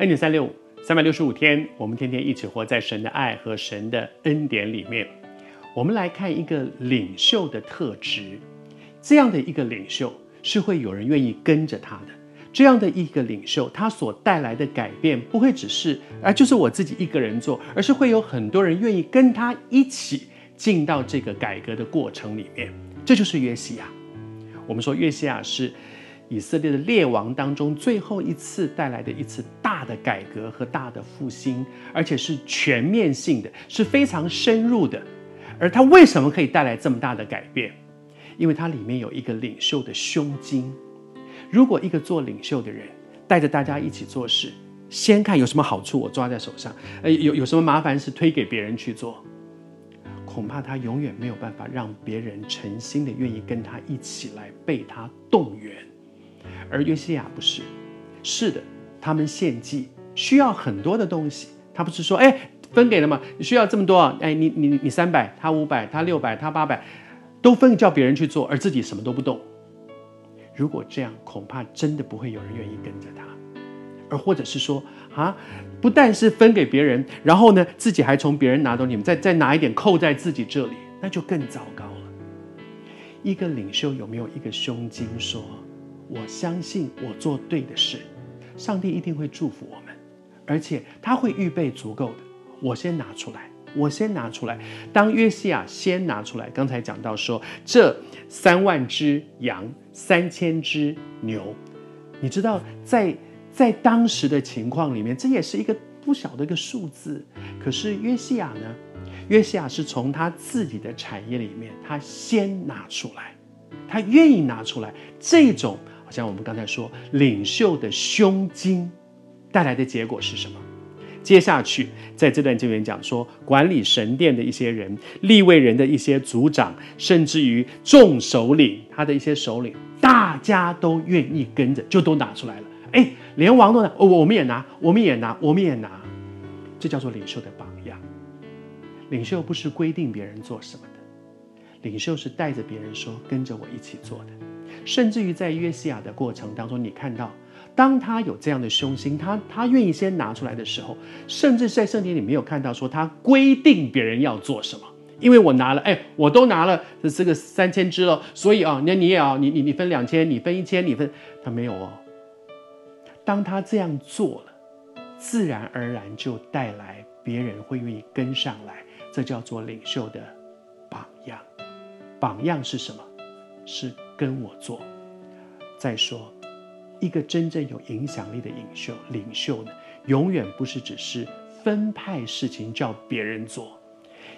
恩典三六五，三百六十五天，我们天天一起活在神的爱和神的恩典里面。我们来看一个领袖的特质，这样的一个领袖是会有人愿意跟着他的。这样的一个领袖，他所带来的改变不会只是啊，就是我自己一个人做，而是会有很多人愿意跟他一起进到这个改革的过程里面。这就是约西亚。我们说约西亚是。以色列的列王当中最后一次带来的一次大的改革和大的复兴，而且是全面性的，是非常深入的。而他为什么可以带来这么大的改变？因为它里面有一个领袖的胸襟。如果一个做领袖的人带着大家一起做事，先看有什么好处，我抓在手上；呃，有有什么麻烦事推给别人去做，恐怕他永远没有办法让别人诚心的愿意跟他一起来被他动员。而约西亚不是，是的，他们献祭需要很多的东西。他不是说，哎，分给了吗？你需要这么多，哎，你你你三百，他五百，他六百，他八百，都分叫别人去做，而自己什么都不动。如果这样，恐怕真的不会有人愿意跟着他。而或者是说，啊，不但是分给别人，然后呢，自己还从别人拿走，你们再再拿一点扣在自己这里，那就更糟糕了。一个领袖有没有一个胸襟说？我相信我做对的事，上帝一定会祝福我们，而且他会预备足够的。我先拿出来，我先拿出来。当约西亚先拿出来，刚才讲到说，这三万只羊，三千只牛，你知道在在当时的情况里面，这也是一个不小的一个数字。可是约西亚呢？约西亚是从他自己的产业里面，他先拿出来，他愿意拿出来这种。像我们刚才说，领袖的胸襟带来的结果是什么？接下去在这段经文讲说，管理神殿的一些人、立位人的一些族长，甚至于众首领，他的一些首领，大家都愿意跟着，就都拿出来了。哎，连王都拿，哦，我们也拿，我们也拿，我们也拿，这叫做领袖的榜样。领袖不是规定别人做什么的，领袖是带着别人说，跟着我一起做的。甚至于在约西亚的过程当中，你看到，当他有这样的胸心，他他愿意先拿出来的时候，甚至在圣经里没有看到说他规定别人要做什么，因为我拿了，哎，我都拿了这个三千只了，所以啊，那你也要，你你你分两千，你分一千，你分，他没有哦。当他这样做了，自然而然就带来别人会愿意跟上来，这叫做领袖的榜样。榜样是什么？是。跟我做。再说，一个真正有影响力的领袖，领袖呢，永远不是只是分派事情叫别人做。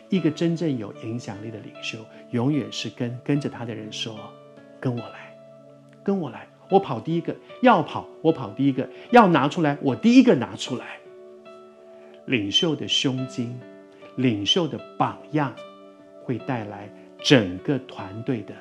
一个真正有影响力的领袖，永远是跟跟着他的人说：“跟我来，跟我来，我跑第一个，要跑我跑第一个，要拿出来我第一个拿出来。”领袖的胸襟，领袖的榜样，会带来整个团队的。